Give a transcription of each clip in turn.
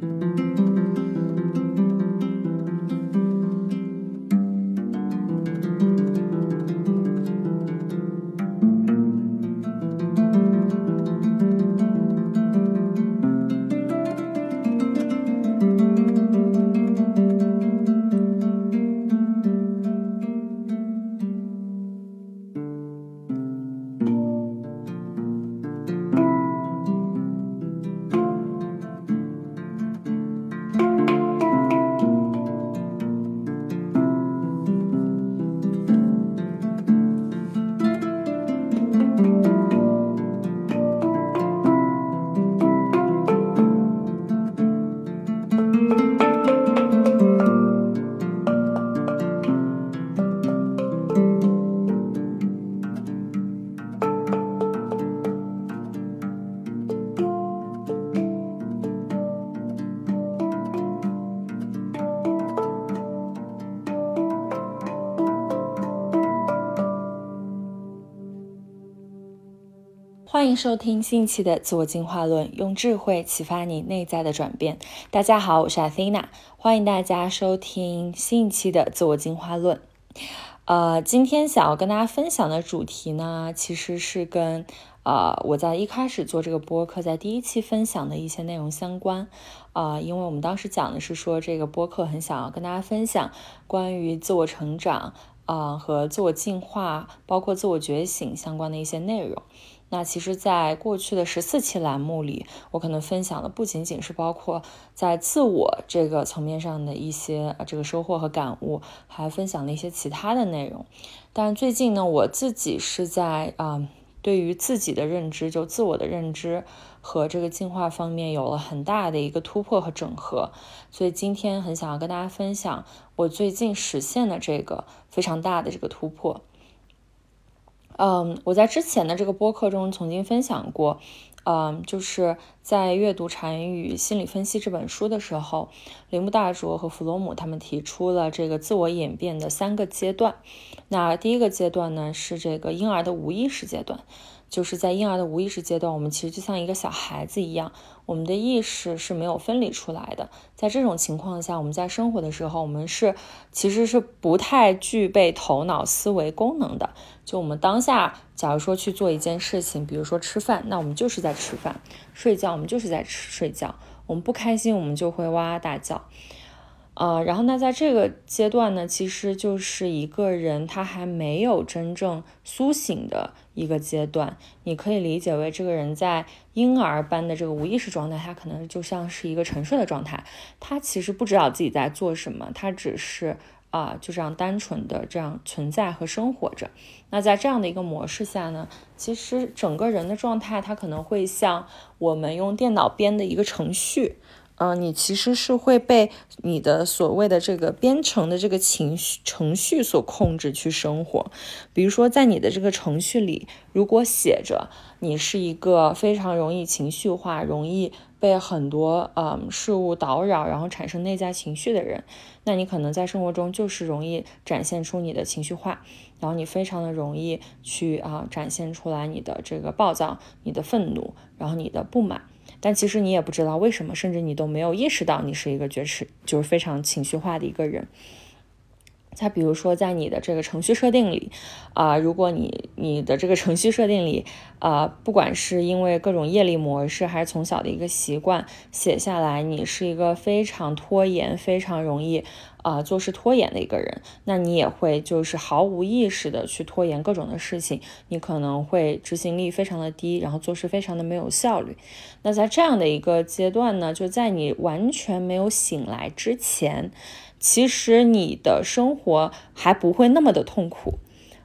欢迎收听新一期的自我进化论，用智慧启发你内在的转变。大家好，我是 Athena，欢迎大家收听新一期的自我进化论。呃，今天想要跟大家分享的主题呢，其实是跟呃我在一开始做这个播客，在第一期分享的一些内容相关。啊，因为我们当时讲的是说，这个播客很想要跟大家分享关于自我成长啊和自我进化，包括自我觉醒相关的一些内容。那其实，在过去的十四期栏目里，我可能分享的不仅仅是包括在自我这个层面上的一些这个收获和感悟，还分享了一些其他的内容。但最近呢，我自己是在啊，对于自己的认知，就自我的认知和这个进化方面有了很大的一个突破和整合。所以今天很想要跟大家分享我最近实现的这个非常大的这个突破。嗯，我在之前的这个播客中曾经分享过，嗯，就是在阅读《禅语心理分析》这本书的时候，铃木大拙和弗洛姆他们提出了这个自我演变的三个阶段。那第一个阶段呢，是这个婴儿的无意识阶段。就是在婴儿的无意识阶段，我们其实就像一个小孩子一样，我们的意识是没有分离出来的。在这种情况下，我们在生活的时候，我们是其实是不太具备头脑思维功能的。就我们当下，假如说去做一件事情，比如说吃饭，那我们就是在吃饭；睡觉，我们就是在吃睡觉。我们不开心，我们就会哇哇大叫。呃，然后那在这个阶段呢，其实就是一个人他还没有真正苏醒的一个阶段。你可以理解为这个人在婴儿般的这个无意识状态，他可能就像是一个沉睡的状态。他其实不知道自己在做什么，他只是啊就这样单纯的这样存在和生活着。那在这样的一个模式下呢，其实整个人的状态，他可能会像我们用电脑编的一个程序。嗯，你其实是会被你的所谓的这个编程的这个情绪程序所控制去生活。比如说，在你的这个程序里，如果写着你是一个非常容易情绪化、容易被很多嗯事物打扰，然后产生内在情绪的人，那你可能在生活中就是容易展现出你的情绪化，然后你非常的容易去啊展现出来你的这个暴躁、你的愤怒，然后你的不满。但其实你也不知道为什么，甚至你都没有意识到你是一个觉迟，就是非常情绪化的一个人。再比如说，在你的这个程序设定里，啊，如果你你的这个程序设定里，啊，不管是因为各种业力模式，还是从小的一个习惯写下来，你是一个非常拖延、非常容易啊做事拖延的一个人，那你也会就是毫无意识的去拖延各种的事情，你可能会执行力非常的低，然后做事非常的没有效率。那在这样的一个阶段呢，就在你完全没有醒来之前。其实你的生活还不会那么的痛苦，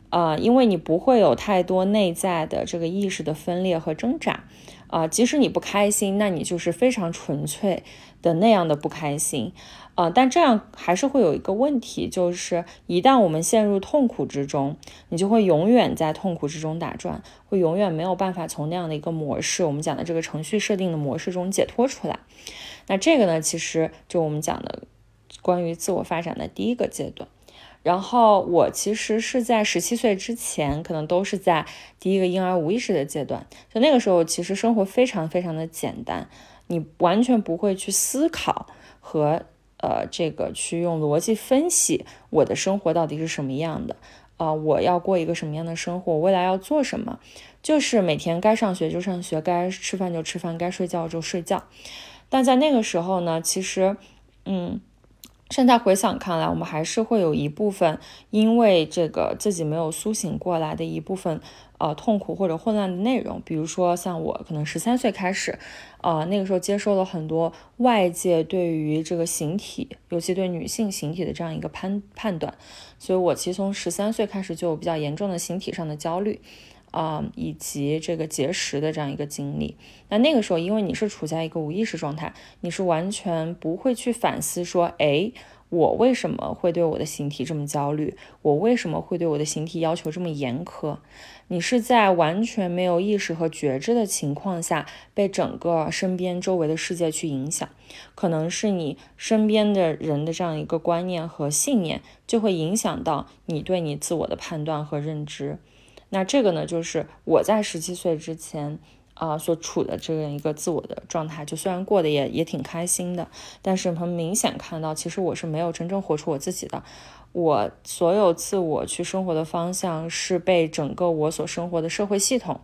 啊，因为你不会有太多内在的这个意识的分裂和挣扎，啊，即使你不开心，那你就是非常纯粹的那样的不开心，啊，但这样还是会有一个问题，就是一旦我们陷入痛苦之中，你就会永远在痛苦之中打转，会永远没有办法从那样的一个模式，我们讲的这个程序设定的模式中解脱出来。那这个呢，其实就我们讲的。关于自我发展的第一个阶段，然后我其实是在十七岁之前，可能都是在第一个婴儿无意识的阶段。就那个时候，其实生活非常非常的简单。你完全不会去思考和呃这个去用逻辑分析我的生活到底是什么样的啊，我要过一个什么样的生活，未来要做什么，就是每天该上学就上学，该吃饭就吃饭，该睡觉就睡觉。但在那个时候呢，其实，嗯。现在回想看来，我们还是会有一部分因为这个自己没有苏醒过来的一部分呃痛苦或者混乱的内容。比如说像我可能十三岁开始，呃那个时候接受了很多外界对于这个形体，尤其对女性形体的这样一个判判断，所以我其实从十三岁开始就有比较严重的形体上的焦虑。啊，以及这个节食的这样一个经历，那那个时候，因为你是处在一个无意识状态，你是完全不会去反思说，哎，我为什么会对我的形体这么焦虑？我为什么会对我的形体要求这么严苛？你是在完全没有意识和觉知的情况下，被整个身边周围的世界去影响，可能是你身边的人的这样一个观念和信念，就会影响到你对你自我的判断和认知。那这个呢，就是我在十七岁之前啊所处的这样一个自我的状态，就虽然过得也也挺开心的，但是很明显看到，其实我是没有真正活出我自己的。我所有自我去生活的方向是被整个我所生活的社会系统，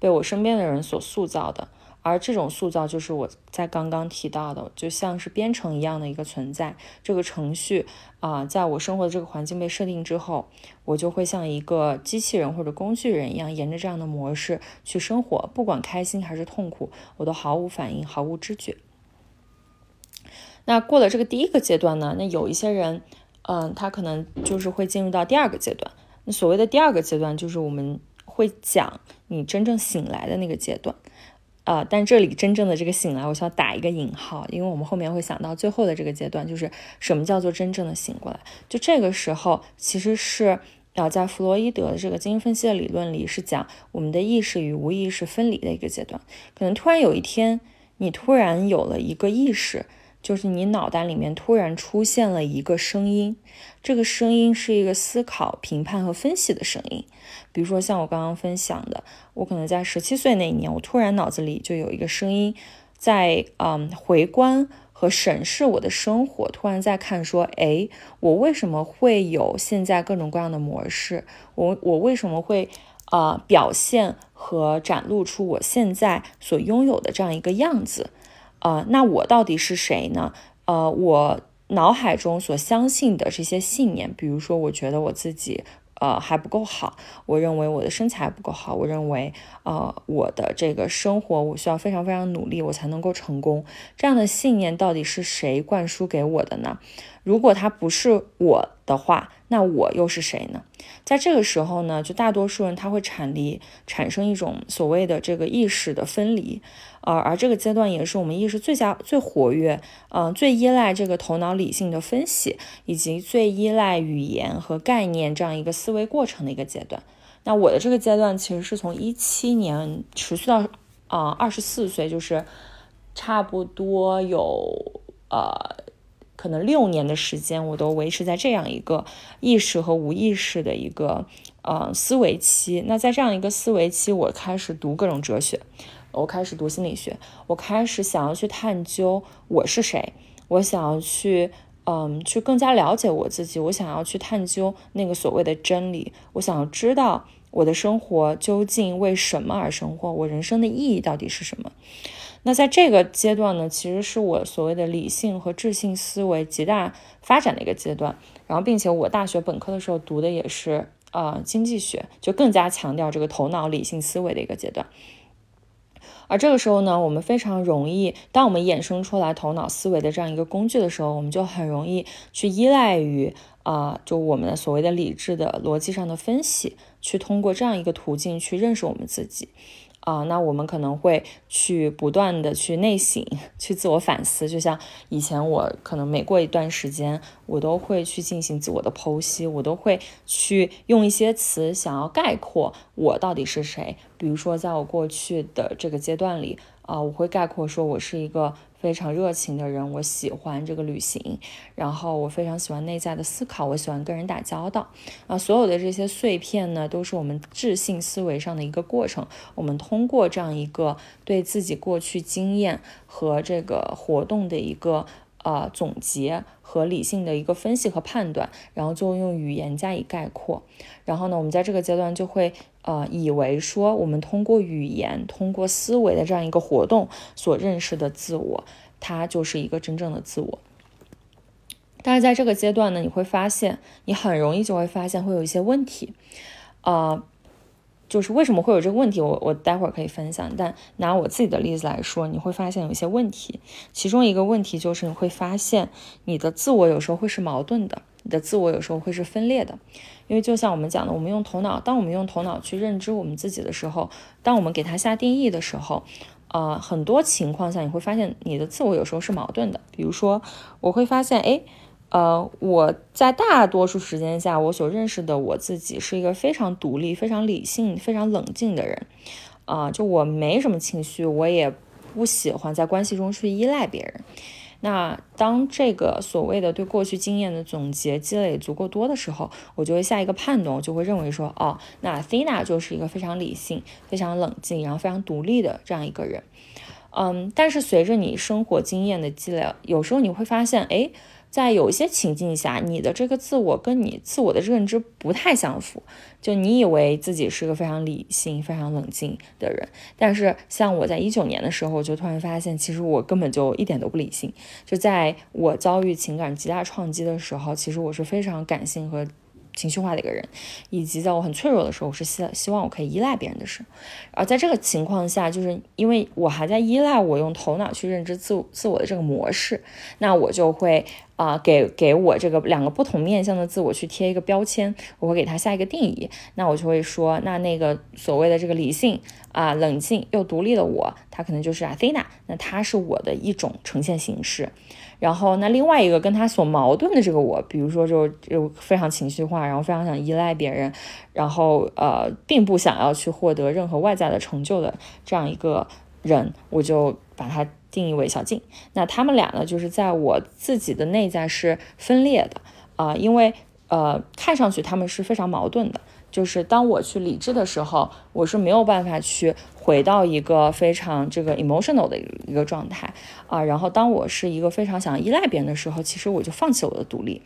被我身边的人所塑造的。而这种塑造就是我在刚刚提到的，就像是编程一样的一个存在。这个程序啊，在我生活的这个环境被设定之后，我就会像一个机器人或者工具人一样，沿着这样的模式去生活。不管开心还是痛苦，我都毫无反应，毫无知觉。那过了这个第一个阶段呢？那有一些人，嗯，他可能就是会进入到第二个阶段。那所谓的第二个阶段，就是我们会讲你真正醒来的那个阶段。呃，但这里真正的这个醒来，我需要打一个引号，因为我们后面会想到最后的这个阶段，就是什么叫做真正的醒过来。就这个时候，其实是呃，在弗洛伊德的这个精神分析的理论里，是讲我们的意识与无意识分离的一个阶段。可能突然有一天，你突然有了一个意识。就是你脑袋里面突然出现了一个声音，这个声音是一个思考、评判和分析的声音。比如说像我刚刚分享的，我可能在十七岁那一年，我突然脑子里就有一个声音，在嗯回观和审视我的生活，突然在看说，哎，我为什么会有现在各种各样的模式？我我为什么会啊表现和展露出我现在所拥有的这样一个样子？啊，那我到底是谁呢？呃，我脑海中所相信的这些信念，比如说，我觉得我自己呃还不够好，我认为我的身材不够好，我认为呃我的这个生活我需要非常非常努力，我才能够成功。这样的信念到底是谁灌输给我的呢？如果它不是我的话，那我又是谁呢？在这个时候呢，就大多数人他会产离，产生一种所谓的这个意识的分离，呃，而这个阶段也是我们意识最佳、最活跃，嗯，最依赖这个头脑理性的分析，以及最依赖语言和概念这样一个思维过程的一个阶段。那我的这个阶段其实是从一七年持续到啊二十四岁，就是差不多有呃。可能六年的时间，我都维持在这样一个意识和无意识的一个呃思维期。那在这样一个思维期，我开始读各种哲学，我开始读心理学，我开始想要去探究我是谁，我想要去嗯去更加了解我自己，我想要去探究那个所谓的真理，我想要知道我的生活究竟为什么而生活，我人生的意义到底是什么。那在这个阶段呢，其实是我所谓的理性和智性思维极大发展的一个阶段。然后，并且我大学本科的时候读的也是呃经济学，就更加强调这个头脑理性思维的一个阶段。而这个时候呢，我们非常容易，当我们衍生出来头脑思维的这样一个工具的时候，我们就很容易去依赖于啊，就我们的所谓的理智的逻辑上的分析，去通过这样一个途径去认识我们自己。啊，那我们可能会去不断的去内省，去自我反思。就像以前我可能每过一段时间，我都会去进行自我的剖析，我都会去用一些词想要概括我到底是谁。比如说，在我过去的这个阶段里，啊，我会概括说，我是一个非常热情的人，我喜欢这个旅行，然后我非常喜欢内在的思考，我喜欢跟人打交道。啊，所有的这些碎片呢，都是我们智性思维上的一个过程。我们通过这样一个对自己过去经验和这个活动的一个呃总结和理性的一个分析和判断，然后就用语言加以概括。然后呢，我们在这个阶段就会。呃，以为说我们通过语言、通过思维的这样一个活动所认识的自我，它就是一个真正的自我。但是在这个阶段呢，你会发现，你很容易就会发现会有一些问题。呃，就是为什么会有这个问题，我我待会儿可以分享。但拿我自己的例子来说，你会发现有一些问题。其中一个问题就是你会发现，你的自我有时候会是矛盾的，你的自我有时候会是分裂的。因为就像我们讲的，我们用头脑，当我们用头脑去认知我们自己的时候，当我们给它下定义的时候，呃，很多情况下你会发现你的自我有时候是矛盾的。比如说，我会发现，哎，呃，我在大多数时间下，我所认识的我自己是一个非常独立、非常理性、非常冷静的人，啊，就我没什么情绪，我也不喜欢在关系中去依赖别人。那当这个所谓的对过去经验的总结积累足够多的时候，我就会下一个判断，我就会认为说，哦，那 Thina 就是一个非常理性、非常冷静，然后非常独立的这样一个人。嗯，但是随着你生活经验的积累，有时候你会发现，哎。在有一些情境下，你的这个自我跟你自我的认知不太相符。就你以为自己是个非常理性、非常冷静的人，但是像我在一九年的时候，就突然发现，其实我根本就一点都不理性。就在我遭遇情感极大创击的时候，其实我是非常感性和。情绪化的一个人，以及在我很脆弱的时候，我是希希望我可以依赖别人的时候，而在这个情况下，就是因为我还在依赖我用头脑去认知自自我的这个模式，那我就会啊给给我这个两个不同面向的自我去贴一个标签，我会给他下一个定义，那我就会说，那那个所谓的这个理性啊冷静又独立的我，他可能就是阿菲娜，那他是我的一种呈现形式。然后，那另外一个跟他所矛盾的这个我，比如说就就非常情绪化，然后非常想依赖别人，然后呃，并不想要去获得任何外在的成就的这样一个人，我就把它定义为小静。那他们俩呢，就是在我自己的内在是分裂的啊，因为呃，看上去他们是非常矛盾的。就是当我去理智的时候，我是没有办法去回到一个非常这个 emotional 的一个状态啊。然后当我是一个非常想依赖别人的时候，其实我就放弃我的独立。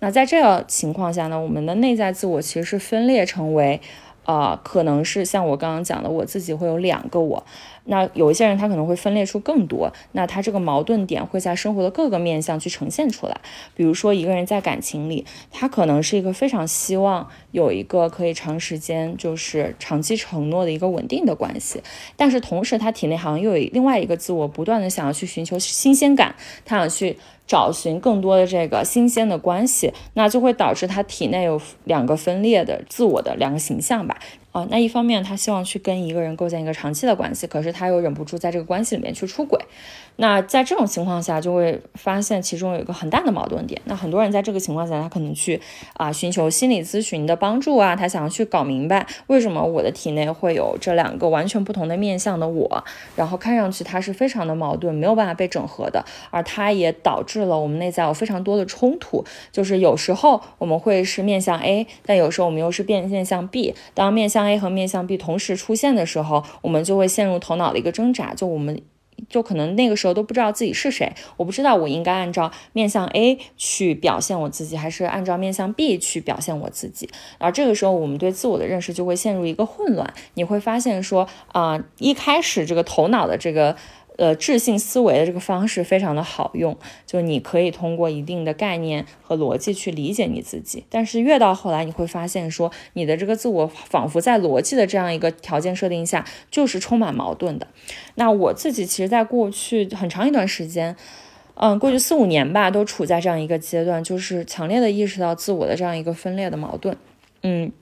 那在这个情况下呢，我们的内在自我其实是分裂成为。啊，可能是像我刚刚讲的，我自己会有两个我。那有一些人他可能会分裂出更多，那他这个矛盾点会在生活的各个面向去呈现出来。比如说一个人在感情里，他可能是一个非常希望有一个可以长时间就是长期承诺的一个稳定的关系，但是同时他体内好像又有另外一个自我，不断的想要去寻求新鲜感，他想去。找寻更多的这个新鲜的关系，那就会导致他体内有两个分裂的自我的两个形象吧。啊，那一方面他希望去跟一个人构建一个长期的关系，可是他又忍不住在这个关系里面去出轨。那在这种情况下，就会发现其中有一个很大的矛盾点。那很多人在这个情况下，他可能去啊寻求心理咨询的帮助啊，他想要去搞明白为什么我的体内会有这两个完全不同的面向的我，然后看上去他是非常的矛盾，没有办法被整合的，而它也导致了我们内在有非常多的冲突。就是有时候我们会是面向 A，但有时候我们又是变面向 B。当面向 A 和面向 B 同时出现的时候，我们就会陷入头脑的一个挣扎，就我们就可能那个时候都不知道自己是谁，我不知道我应该按照面向 A 去表现我自己，还是按照面向 B 去表现我自己。而这个时候，我们对自我的认识就会陷入一个混乱。你会发现说，啊，一开始这个头脑的这个。呃，智性思维的这个方式非常的好用，就你可以通过一定的概念和逻辑去理解你自己。但是越到后来，你会发现说，你的这个自我仿佛在逻辑的这样一个条件设定下，就是充满矛盾的。那我自己其实，在过去很长一段时间，嗯，过去四五年吧，都处在这样一个阶段，就是强烈的意识到自我的这样一个分裂的矛盾。嗯，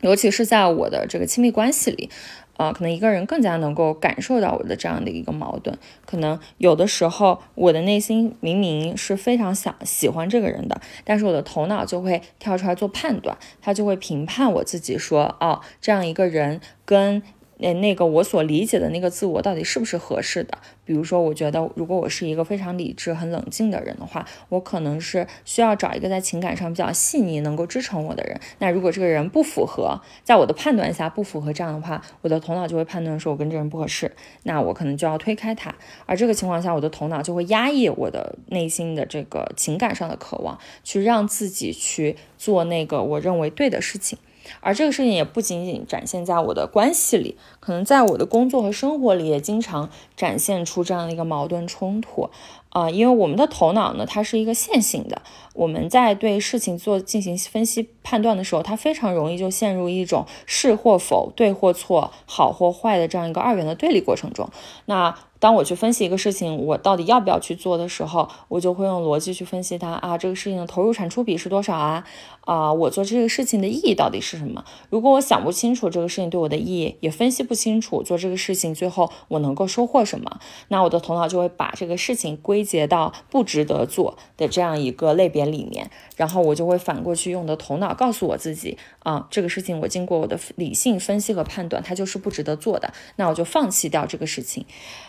尤其是在我的这个亲密关系里。啊，可能一个人更加能够感受到我的这样的一个矛盾。可能有的时候，我的内心明明是非常想喜欢这个人的，但是我的头脑就会跳出来做判断，他就会评判我自己说，哦，这样一个人跟那那个我所理解的那个自我到底是不是合适的？比如说，我觉得如果我是一个非常理智、很冷静的人的话，我可能是需要找一个在情感上比较细腻、能够支撑我的人。那如果这个人不符合，在我的判断下不符合这样的话，我的头脑就会判断说我跟这人不合适，那我可能就要推开他。而这个情况下，我的头脑就会压抑我的内心的这个情感上的渴望，去让自己去做那个我认为对的事情。而这个事情也不仅仅展现在我的关系里，可能在我的工作和生活里也经常展现出这样的一个矛盾冲突。啊。因为我们的头脑呢，它是一个线性的，我们在对事情做进行分析判断的时候，它非常容易就陷入一种是或否、对或错、好或坏的这样一个二元的对立过程中。那当我去分析一个事情，我到底要不要去做的时候，我就会用逻辑去分析它啊，这个事情的投入产出比是多少啊？啊，我做这个事情的意义到底是什么？如果我想不清楚这个事情对我的意义，也分析不清楚做这个事情最后我能够收获什么，那我的头脑就会把这个事情归归结到不值得做的这样一个类别里面，然后我就会反过去用的头脑告诉我自己啊，这个事情我经过我的理性分析和判断，它就是不值得做的，那我就放弃掉这个事情。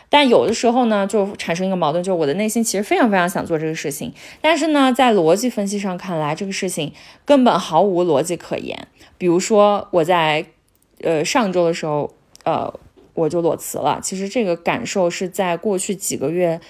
但有的时候呢，就产生一个矛盾，就是我的内心其实非常非常想做这个事情，但是呢，在逻辑分析上看来，这个事情根本毫无逻辑可言。比如说，我在呃上周的时候，呃，我就裸辞了。其实这个感受是在过去几个月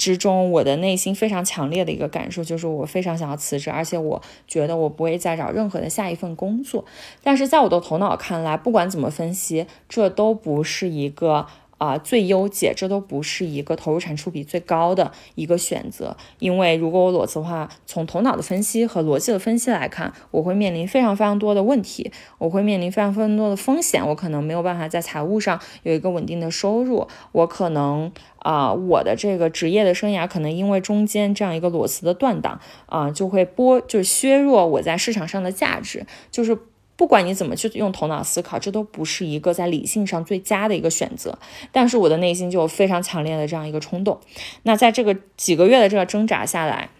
之中，我的内心非常强烈的一个感受，就是我非常想要辞职，而且我觉得我不会再找任何的下一份工作。但是在我的头脑看来，不管怎么分析，这都不是一个。啊，最优解，这都不是一个投入产出比最高的一个选择，因为如果我裸辞的话，从头脑的分析和逻辑的分析来看，我会面临非常非常多的问题，我会面临非常非常多的风险，我可能没有办法在财务上有一个稳定的收入，我可能啊，我的这个职业的生涯可能因为中间这样一个裸辞的断档啊，就会剥，就削弱我在市场上的价值，就是。不管你怎么去用头脑思考，这都不是一个在理性上最佳的一个选择。但是我的内心就有非常强烈的这样一个冲动。那在这个几个月的这个挣扎下来，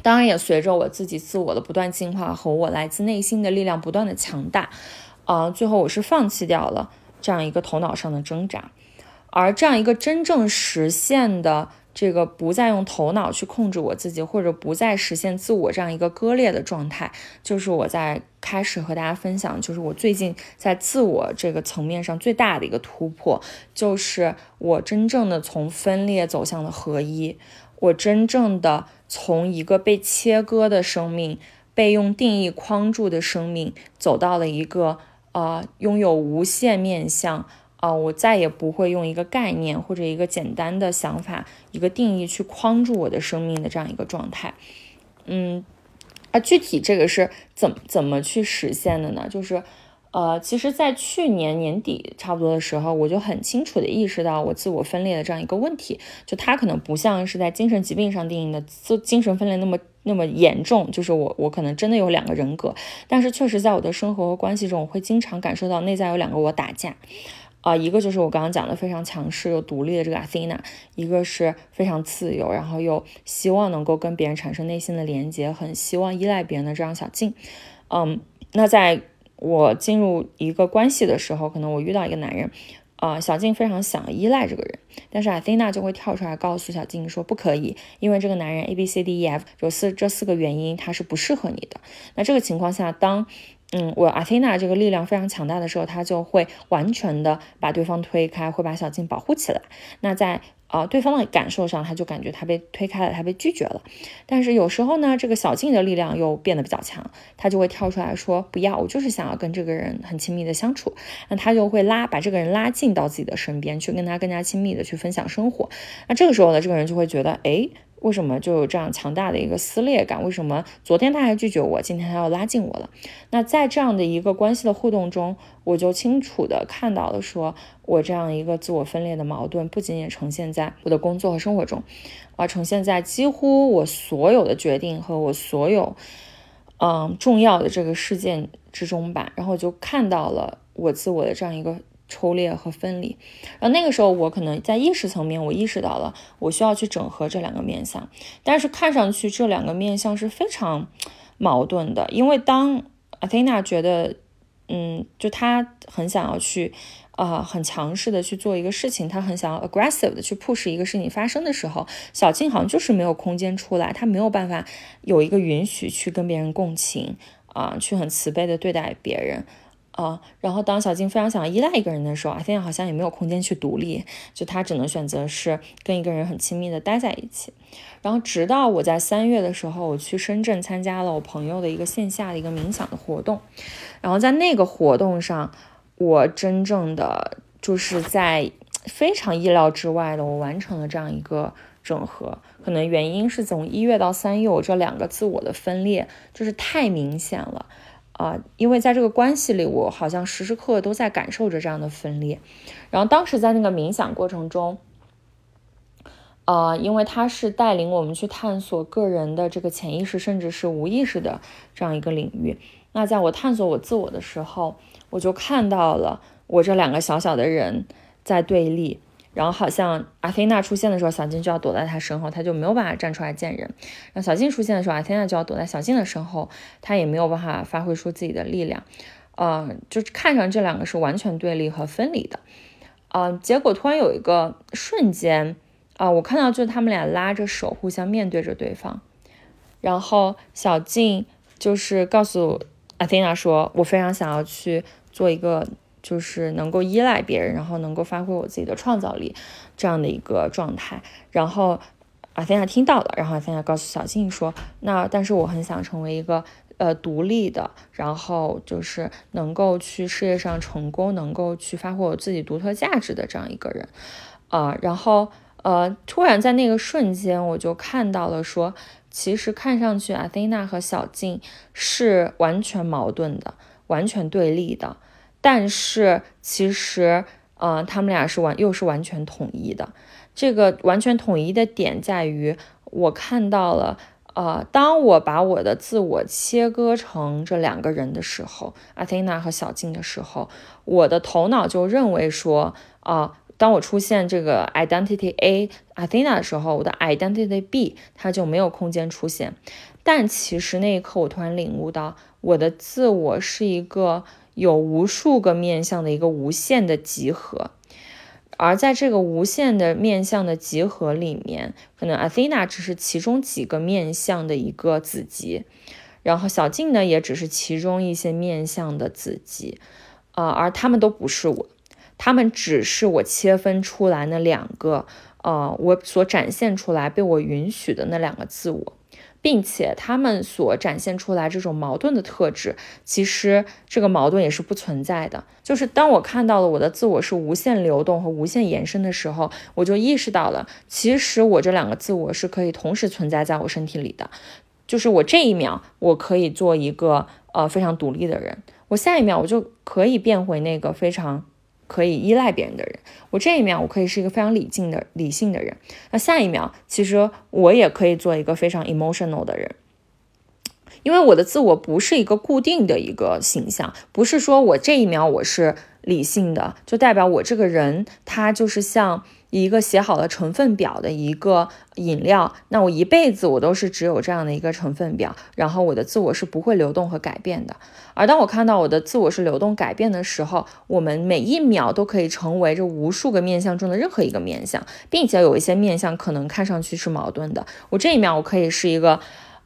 当然也随着我自己自我的不断进化和我来自内心的力量不断的强大，啊，最后我是放弃掉了这样一个头脑上的挣扎，而这样一个真正实现的。这个不再用头脑去控制我自己，或者不再实现自我这样一个割裂的状态，就是我在开始和大家分享，就是我最近在自我这个层面上最大的一个突破，就是我真正的从分裂走向了合一，我真正的从一个被切割的生命，被用定义框住的生命，走到了一个呃拥有无限面向。啊，我再也不会用一个概念或者一个简单的想法、一个定义去框住我的生命的这样一个状态。嗯，啊，具体这个是怎怎么去实现的呢？就是，呃，其实，在去年年底差不多的时候，我就很清楚的意识到我自我分裂的这样一个问题。就它可能不像是在精神疾病上定义的精精神分裂那么那么严重，就是我我可能真的有两个人格，但是确实在我的生活和关系中，我会经常感受到内在有两个我打架。啊，一个就是我刚刚讲的非常强势又独立的这个 Athena，一个是非常自由，然后又希望能够跟别人产生内心的连接，很希望依赖别人的这样小静。嗯，那在我进入一个关系的时候，可能我遇到一个男人，啊，小静非常想依赖这个人，但是 Athena 就会跳出来告诉小静说不可以，因为这个男人 A B C D E F 有四这四个原因，他是不适合你的。那这个情况下，当嗯，我阿缇娜这个力量非常强大的时候，他就会完全的把对方推开，会把小静保护起来。那在啊对方的感受上，他就感觉他被推开了，他被拒绝了。但是有时候呢，这个小静的力量又变得比较强，他就会跳出来说不要，我就是想要跟这个人很亲密的相处。那他就会拉把这个人拉近到自己的身边，去跟他更加亲密的去分享生活。那这个时候呢，这个人就会觉得，哎。为什么就有这样强大的一个撕裂感？为什么昨天他还拒绝我，今天他要拉近我了？那在这样的一个关系的互动中，我就清楚的看到了，说我这样一个自我分裂的矛盾，不仅仅呈现在我的工作和生活中，而呈现在几乎我所有的决定和我所有嗯重要的这个事件之中吧。然后就看到了我自我的这样一个。抽裂和分离，然后那个时候我可能在意识层面，我意识到了我需要去整合这两个面相，但是看上去这两个面相是非常矛盾的，因为当 Athena 觉得，嗯，就他很想要去啊很强势的去做一个事情，他很想要 aggressive 的去 push 一个事情发生的时候，小静好像就是没有空间出来，他没有办法有一个允许去跟别人共情啊，去很慈悲的对待别人。啊，然后当小静非常想依赖一个人的时候，阿菲亚好像也没有空间去独立，就他只能选择是跟一个人很亲密的待在一起。然后直到我在三月的时候，我去深圳参加了我朋友的一个线下的一个冥想的活动，然后在那个活动上，我真正的就是在非常意料之外的，我完成了这样一个整合。可能原因是从一月到三月，我这两个自我的分裂就是太明显了。啊，因为在这个关系里，我好像时时刻刻都在感受着这样的分裂。然后当时在那个冥想过程中，呃，因为他是带领我们去探索个人的这个潜意识，甚至是无意识的这样一个领域。那在我探索我自我的时候，我就看到了我这两个小小的人在对立。然后好像阿菲娜出现的时候，小静就要躲在她身后，她就没有办法站出来见人。然后小静出现的时候，阿菲娜就要躲在小静的身后，她也没有办法发挥出自己的力量。呃，就看上这两个是完全对立和分离的。呃，结果突然有一个瞬间，啊，我看到就是他们俩拉着手，互相面对着对方。然后小静就是告诉阿菲娜说：“我非常想要去做一个。”就是能够依赖别人，然后能够发挥我自己的创造力，这样的一个状态。然后阿菲亚听到了，然后阿菲亚告诉小静说：“那但是我很想成为一个呃独立的，然后就是能够去事业上成功，能够去发挥我自己独特价值的这样一个人。”啊，然后呃，突然在那个瞬间，我就看到了说，其实看上去阿菲娜和小静是完全矛盾的，完全对立的。但是其实，呃，他们俩是完又是完全统一的。这个完全统一的点在于，我看到了，呃，当我把我的自我切割成这两个人的时候，阿菲娜和小静的时候，我的头脑就认为说，啊，当我出现这个 identity A 阿菲娜的时候，我的 identity B 它就没有空间出现。但其实那一刻，我突然领悟到，我的自我是一个。有无数个面向的一个无限的集合，而在这个无限的面向的集合里面，可能阿菲娜只是其中几个面向的一个子集，然后小静呢也只是其中一些面向的子集，啊，而他们都不是我，他们只是我切分出来那两个，呃，我所展现出来被我允许的那两个自我。并且他们所展现出来这种矛盾的特质，其实这个矛盾也是不存在的。就是当我看到了我的自我是无限流动和无限延伸的时候，我就意识到了，其实我这两个自我是可以同时存在在我身体里的。就是我这一秒我可以做一个呃非常独立的人，我下一秒我就可以变回那个非常。可以依赖别人的人，我这一秒我可以是一个非常理性的理性的人，那下一秒其实我也可以做一个非常 emotional 的人，因为我的自我不是一个固定的一个形象，不是说我这一秒我是理性的，就代表我这个人他就是像。一个写好了成分表的一个饮料，那我一辈子我都是只有这样的一个成分表，然后我的自我是不会流动和改变的。而当我看到我的自我是流动改变的时候，我们每一秒都可以成为这无数个面相中的任何一个面相，并且有一些面相可能看上去是矛盾的。我这一秒我可以是一个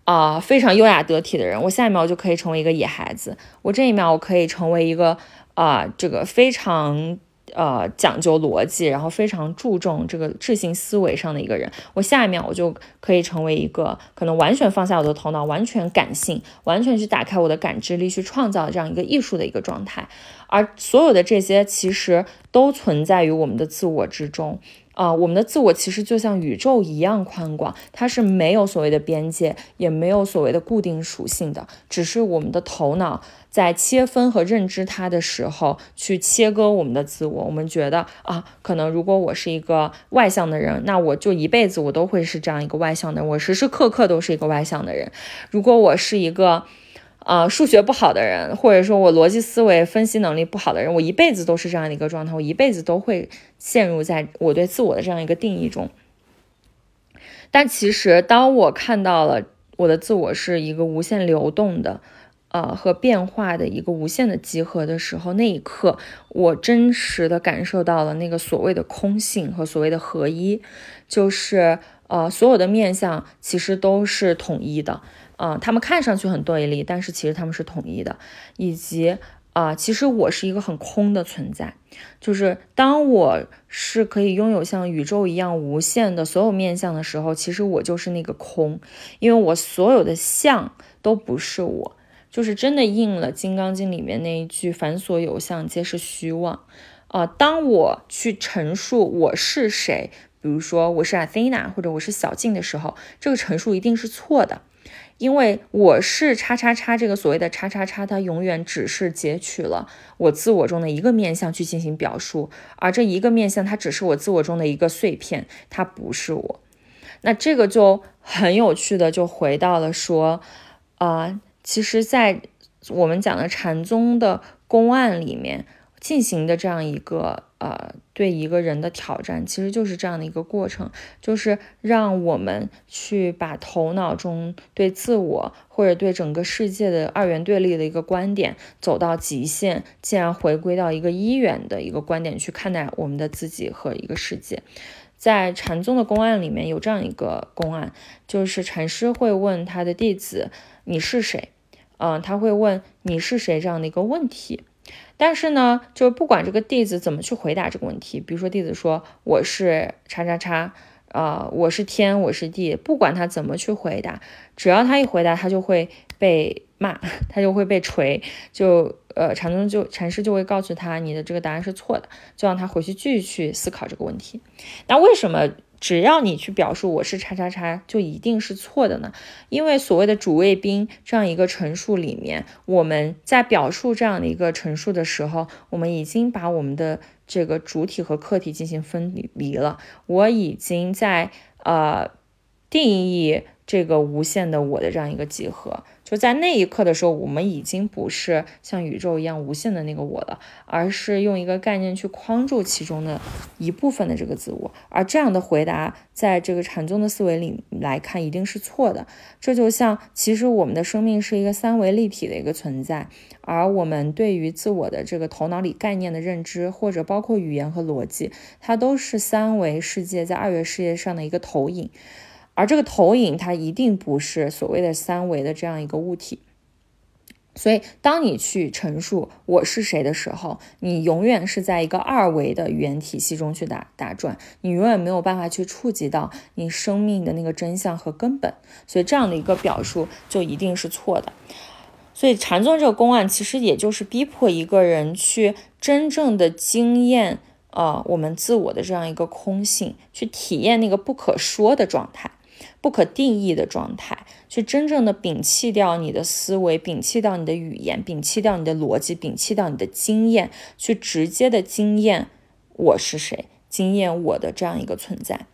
啊非常优雅得体的人，我下一秒就可以成为一个野孩子。我这一秒我可以成为一个啊这个非常。呃，讲究逻辑，然后非常注重这个智性思维上的一个人，我下一秒我就可以成为一个可能完全放下我的头脑，完全感性，完全去打开我的感知力，去创造这样一个艺术的一个状态。而所有的这些其实都存在于我们的自我之中。啊，我们的自我其实就像宇宙一样宽广，它是没有所谓的边界，也没有所谓的固定属性的，只是我们的头脑在切分和认知它的时候，去切割我们的自我。我们觉得啊，可能如果我是一个外向的人，那我就一辈子我都会是这样一个外向的人，我时时刻刻都是一个外向的人。如果我是一个。啊，数学不好的人，或者说我逻辑思维分析能力不好的人，我一辈子都是这样的一个状态，我一辈子都会陷入在我对自我的这样一个定义中。但其实，当我看到了我的自我是一个无限流动的，呃和变化的一个无限的集合的时候，那一刻我真实的感受到了那个所谓的空性和所谓的合一，就是呃所有的面相其实都是统一的，啊，他们看上去很对立，但是其实他们是统一的，以及。啊，其实我是一个很空的存在，就是当我是可以拥有像宇宙一样无限的所有面相的时候，其实我就是那个空，因为我所有的相都不是我，就是真的应了《金刚经》里面那一句“凡所有相，皆是虚妄”。啊，当我去陈述我是谁，比如说我是 Athena 或者我是小静的时候，这个陈述一定是错的。因为我是叉叉叉这个所谓的叉叉叉，它永远只是截取了我自我中的一个面相去进行表述，而这一个面相它只是我自我中的一个碎片，它不是我。那这个就很有趣的就回到了说，啊，其实，在我们讲的禅宗的公案里面。进行的这样一个呃，对一个人的挑战，其实就是这样的一个过程，就是让我们去把头脑中对自我或者对整个世界的二元对立的一个观点走到极限，进而回归到一个一元的一个观点去看待我们的自己和一个世界。在禅宗的公案里面有这样一个公案，就是禅师会问他的弟子：“你是谁？”嗯，他会问“你是谁”这样的一个问题。但是呢，就不管这个弟子怎么去回答这个问题，比如说弟子说我是叉叉叉，呃，我是天，我是地，不管他怎么去回答，只要他一回答，他就会被骂，他就会被锤，就呃禅宗就禅师就会告诉他你的这个答案是错的，就让他回去继续去思考这个问题。那为什么？只要你去表述我是叉叉叉，就一定是错的呢？因为所谓的主谓宾这样一个陈述里面，我们在表述这样的一个陈述的时候，我们已经把我们的这个主体和客体进行分离了。我已经在呃定义这个无限的我的这样一个集合。就在那一刻的时候，我们已经不是像宇宙一样无限的那个我了，而是用一个概念去框住其中的一部分的这个自我。而这样的回答，在这个禅宗的思维里来看，一定是错的。这就像，其实我们的生命是一个三维立体的一个存在，而我们对于自我的这个头脑里概念的认知，或者包括语言和逻辑，它都是三维世界在二维世界上的一个投影。而这个投影，它一定不是所谓的三维的这样一个物体。所以，当你去陈述我是谁的时候，你永远是在一个二维的语言体系中去打打转，你永远没有办法去触及到你生命的那个真相和根本。所以，这样的一个表述就一定是错的。所以，禅宗这个公案其实也就是逼迫一个人去真正的经验。呃，我们自我的这样一个空性，去体验那个不可说的状态。不可定义的状态，去真正的摒弃掉你的思维，摒弃掉你的语言，摒弃掉你的逻辑，摒弃掉你的经验，去直接的经验我是谁，经验我的这样一个存在。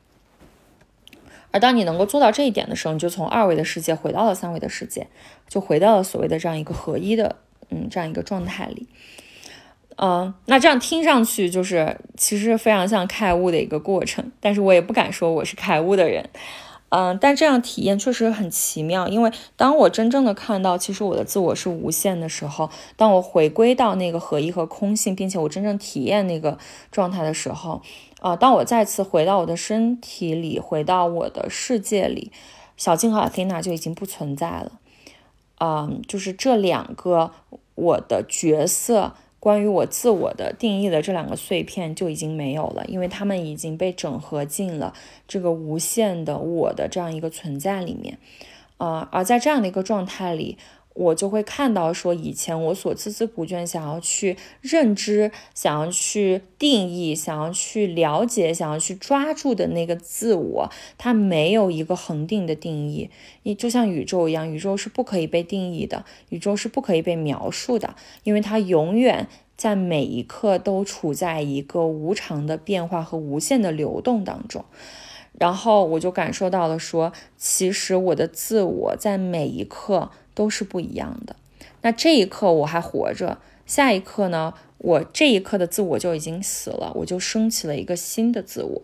而当你能够做到这一点的时候，你就从二维的世界回到了三维的世界，就回到了所谓的这样一个合一的，嗯，这样一个状态里。嗯，那这样听上去就是其实非常像开悟的一个过程，但是我也不敢说我是开悟的人。嗯，但这样体验确实很奇妙，因为当我真正的看到，其实我的自我是无限的时候，当我回归到那个合一和空性，并且我真正体验那个状态的时候，啊，当我再次回到我的身体里，回到我的世界里，小静和阿菲娜就已经不存在了。嗯，就是这两个我的角色。关于我自我的定义的这两个碎片就已经没有了，因为他们已经被整合进了这个无限的我的这样一个存在里面，啊，而在这样的一个状态里。我就会看到，说以前我所孜孜不倦想要去认知、想要去定义、想要去了解、想要去抓住的那个自我，它没有一个恒定的定义。你就像宇宙一样，宇宙是不可以被定义的，宇宙是不可以被描述的，因为它永远在每一刻都处在一个无常的变化和无限的流动当中。然后我就感受到了，说其实我的自我在每一刻。都是不一样的。那这一刻我还活着，下一刻呢？我这一刻的自我就已经死了，我就升起了一个新的自我。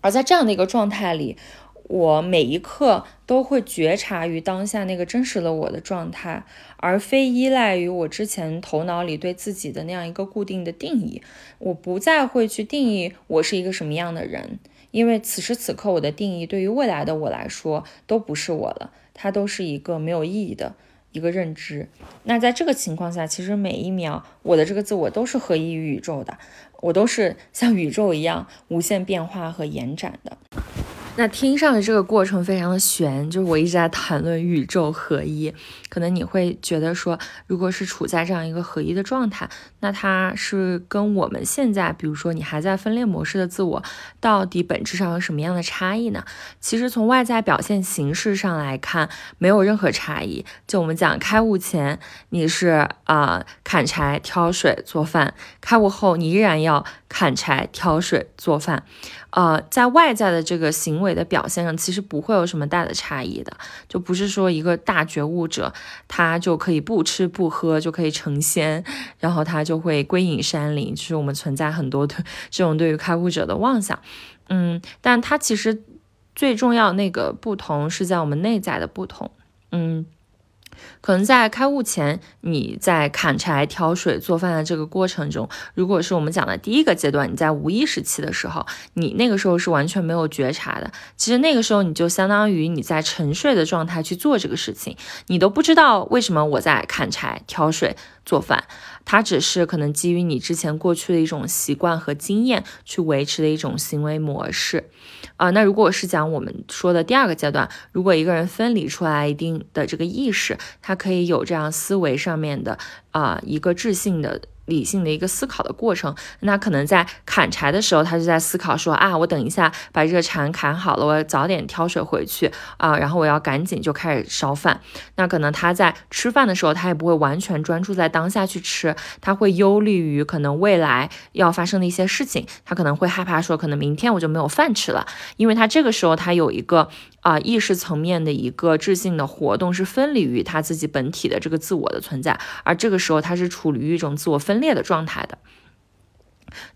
而在这样的一个状态里，我每一刻都会觉察于当下那个真实的我的状态，而非依赖于我之前头脑里对自己的那样一个固定的定义。我不再会去定义我是一个什么样的人，因为此时此刻我的定义对于未来的我来说都不是我了，它都是一个没有意义的一个认知。那在这个情况下，其实每一秒我的这个自我都是合一于宇宙的，我都是像宇宙一样无限变化和延展的。那听上去这个过程非常的悬，就是我一直在谈论宇宙合一，可能你会觉得说，如果是处在这样一个合一的状态，那它是跟我们现在，比如说你还在分裂模式的自我，到底本质上有什么样的差异呢？其实从外在表现形式上来看，没有任何差异。就我们讲开悟前，你是啊砍柴、挑水、做饭；开悟后，你依然要砍柴、挑水、做饭。呃，在外在的这个行为的表现上，其实不会有什么大的差异的，就不是说一个大觉悟者，他就可以不吃不喝就可以成仙，然后他就会归隐山林，就是我们存在很多的这种对于开悟者的妄想，嗯，但他其实最重要那个不同是在我们内在的不同，嗯。可能在开悟前，你在砍柴、挑水、做饭的这个过程中，如果是我们讲的第一个阶段，你在无意识期的时候，你那个时候是完全没有觉察的。其实那个时候你就相当于你在沉睡的状态去做这个事情，你都不知道为什么我在砍柴、挑水、做饭。它只是可能基于你之前过去的一种习惯和经验去维持的一种行为模式，啊，那如果是讲我们说的第二个阶段，如果一个人分离出来一定的这个意识，他可以有这样思维上面的啊一个智性的。理性的一个思考的过程，那可能在砍柴的时候，他就在思考说啊，我等一下把这个柴砍好了，我早点挑水回去啊，然后我要赶紧就开始烧饭。那可能他在吃饭的时候，他也不会完全专注在当下去吃，他会忧虑于可能未来要发生的一些事情，他可能会害怕说，可能明天我就没有饭吃了，因为他这个时候他有一个。啊，意识层面的一个智性的活动是分离于他自己本体的这个自我的存在，而这个时候他是处于一种自我分裂的状态的。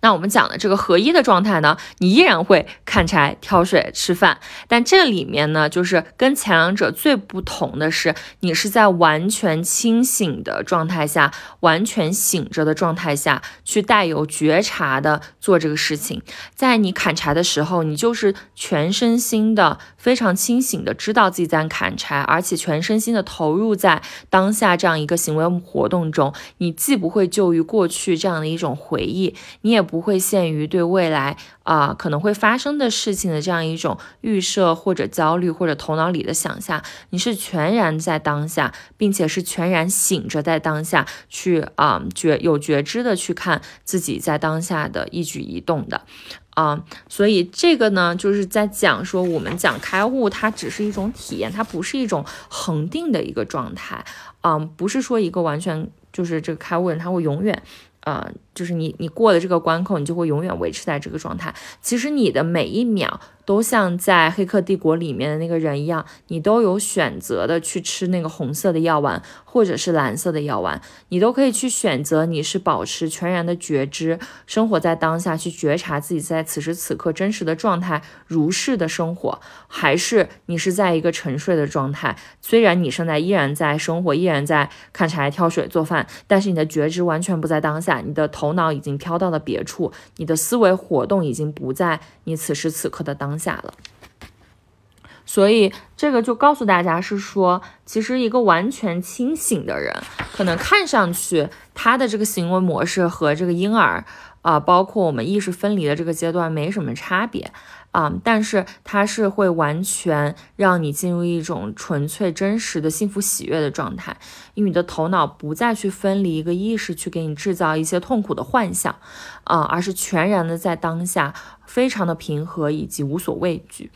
那我们讲的这个合一的状态呢，你依然会砍柴、挑水、吃饭，但这里面呢，就是跟前两者最不同的是，你是在完全清醒的状态下，完全醒着的状态下去带有觉察的做这个事情。在你砍柴的时候，你就是全身心的、非常清醒的知道自己在砍柴，而且全身心的投入在当下这样一个行为活动中。你既不会就于过去这样的一种回忆。你也不会限于对未来啊可能会发生的事情的这样一种预设或者焦虑或者头脑里的想象，你是全然在当下，并且是全然醒着在当下去啊觉有觉知的去看自己在当下的一举一动的啊，所以这个呢就是在讲说我们讲开悟，它只是一种体验，它不是一种恒定的一个状态啊，不是说一个完全就是这个开悟人他会永远。呃，就是你你过了这个关口，你就会永远维持在这个状态。其实你的每一秒。都像在《黑客帝国》里面的那个人一样，你都有选择的去吃那个红色的药丸，或者是蓝色的药丸，你都可以去选择。你是保持全然的觉知，生活在当下，去觉察自己在此时此刻真实的状态，如是的生活，还是你是在一个沉睡的状态？虽然你现在依然在生活，依然在砍柴、挑水、做饭，但是你的觉知完全不在当下，你的头脑已经飘到了别处，你的思维活动已经不在你此时此刻的当。当下了，所以这个就告诉大家是说，其实一个完全清醒的人，可能看上去他的这个行为模式和这个婴儿啊，包括我们意识分离的这个阶段没什么差别啊，但是它是会完全让你进入一种纯粹真实的幸福喜悦的状态，因为你的头脑不再去分离一个意识去给你制造一些痛苦的幻想啊，而是全然的在当下。非常的平和以及无所畏惧。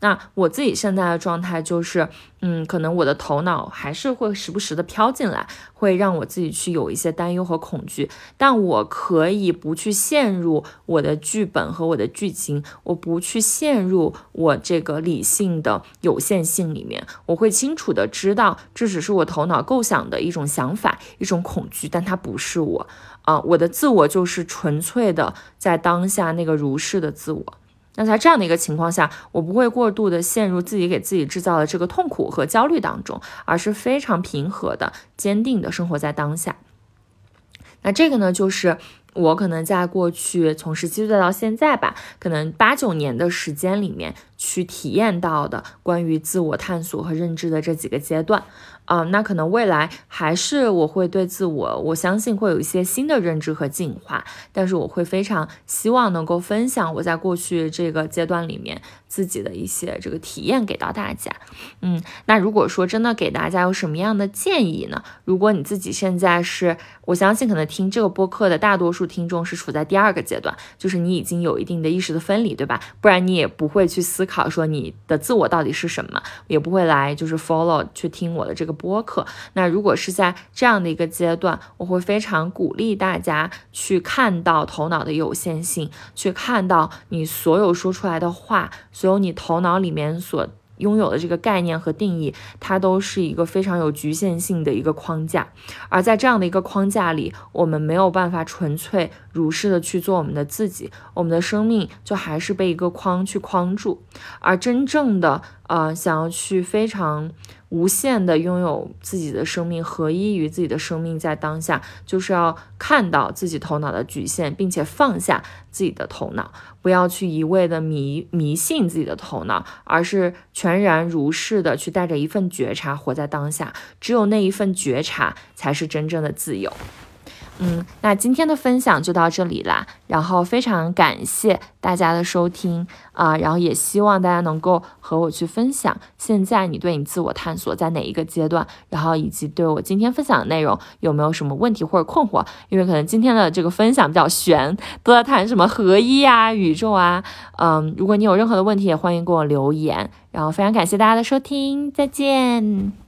那我自己现在的状态就是，嗯，可能我的头脑还是会时不时的飘进来，会让我自己去有一些担忧和恐惧。但我可以不去陷入我的剧本和我的剧情，我不去陷入我这个理性的有限性里面。我会清楚的知道，这只是我头脑构想的一种想法，一种恐惧，但它不是我。啊，我的自我就是纯粹的在当下那个如是的自我。那在这样的一个情况下，我不会过度的陷入自己给自己制造的这个痛苦和焦虑当中，而是非常平和的、坚定的生活在当下。那这个呢，就是我可能在过去从十七岁到现在吧，可能八九年的时间里面去体验到的关于自我探索和认知的这几个阶段。啊，那可能未来还是我会对自我，我相信会有一些新的认知和进化，但是我会非常希望能够分享我在过去这个阶段里面自己的一些这个体验给到大家。嗯，那如果说真的给大家有什么样的建议呢？如果你自己现在是，我相信可能听这个播客的大多数听众是处在第二个阶段，就是你已经有一定的意识的分离，对吧？不然你也不会去思考说你的自我到底是什么，也不会来就是 follow 去听我的这个。播客，那如果是在这样的一个阶段，我会非常鼓励大家去看到头脑的有限性，去看到你所有说出来的话，所有你头脑里面所。拥有的这个概念和定义，它都是一个非常有局限性的一个框架，而在这样的一个框架里，我们没有办法纯粹如是的去做我们的自己，我们的生命就还是被一个框去框住，而真正的呃想要去非常无限的拥有自己的生命，合一于自己的生命，在当下，就是要看到自己头脑的局限，并且放下自己的头脑。不要去一味的迷迷信自己的头脑，而是全然如是的去带着一份觉察活在当下。只有那一份觉察，才是真正的自由。嗯，那今天的分享就到这里啦，然后非常感谢大家的收听啊，然后也希望大家能够和我去分享，现在你对你自我探索在哪一个阶段，然后以及对我今天分享的内容有没有什么问题或者困惑？因为可能今天的这个分享比较悬，都在谈什么合一啊、宇宙啊，嗯，如果你有任何的问题，也欢迎给我留言，然后非常感谢大家的收听，再见。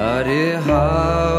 Hare Hare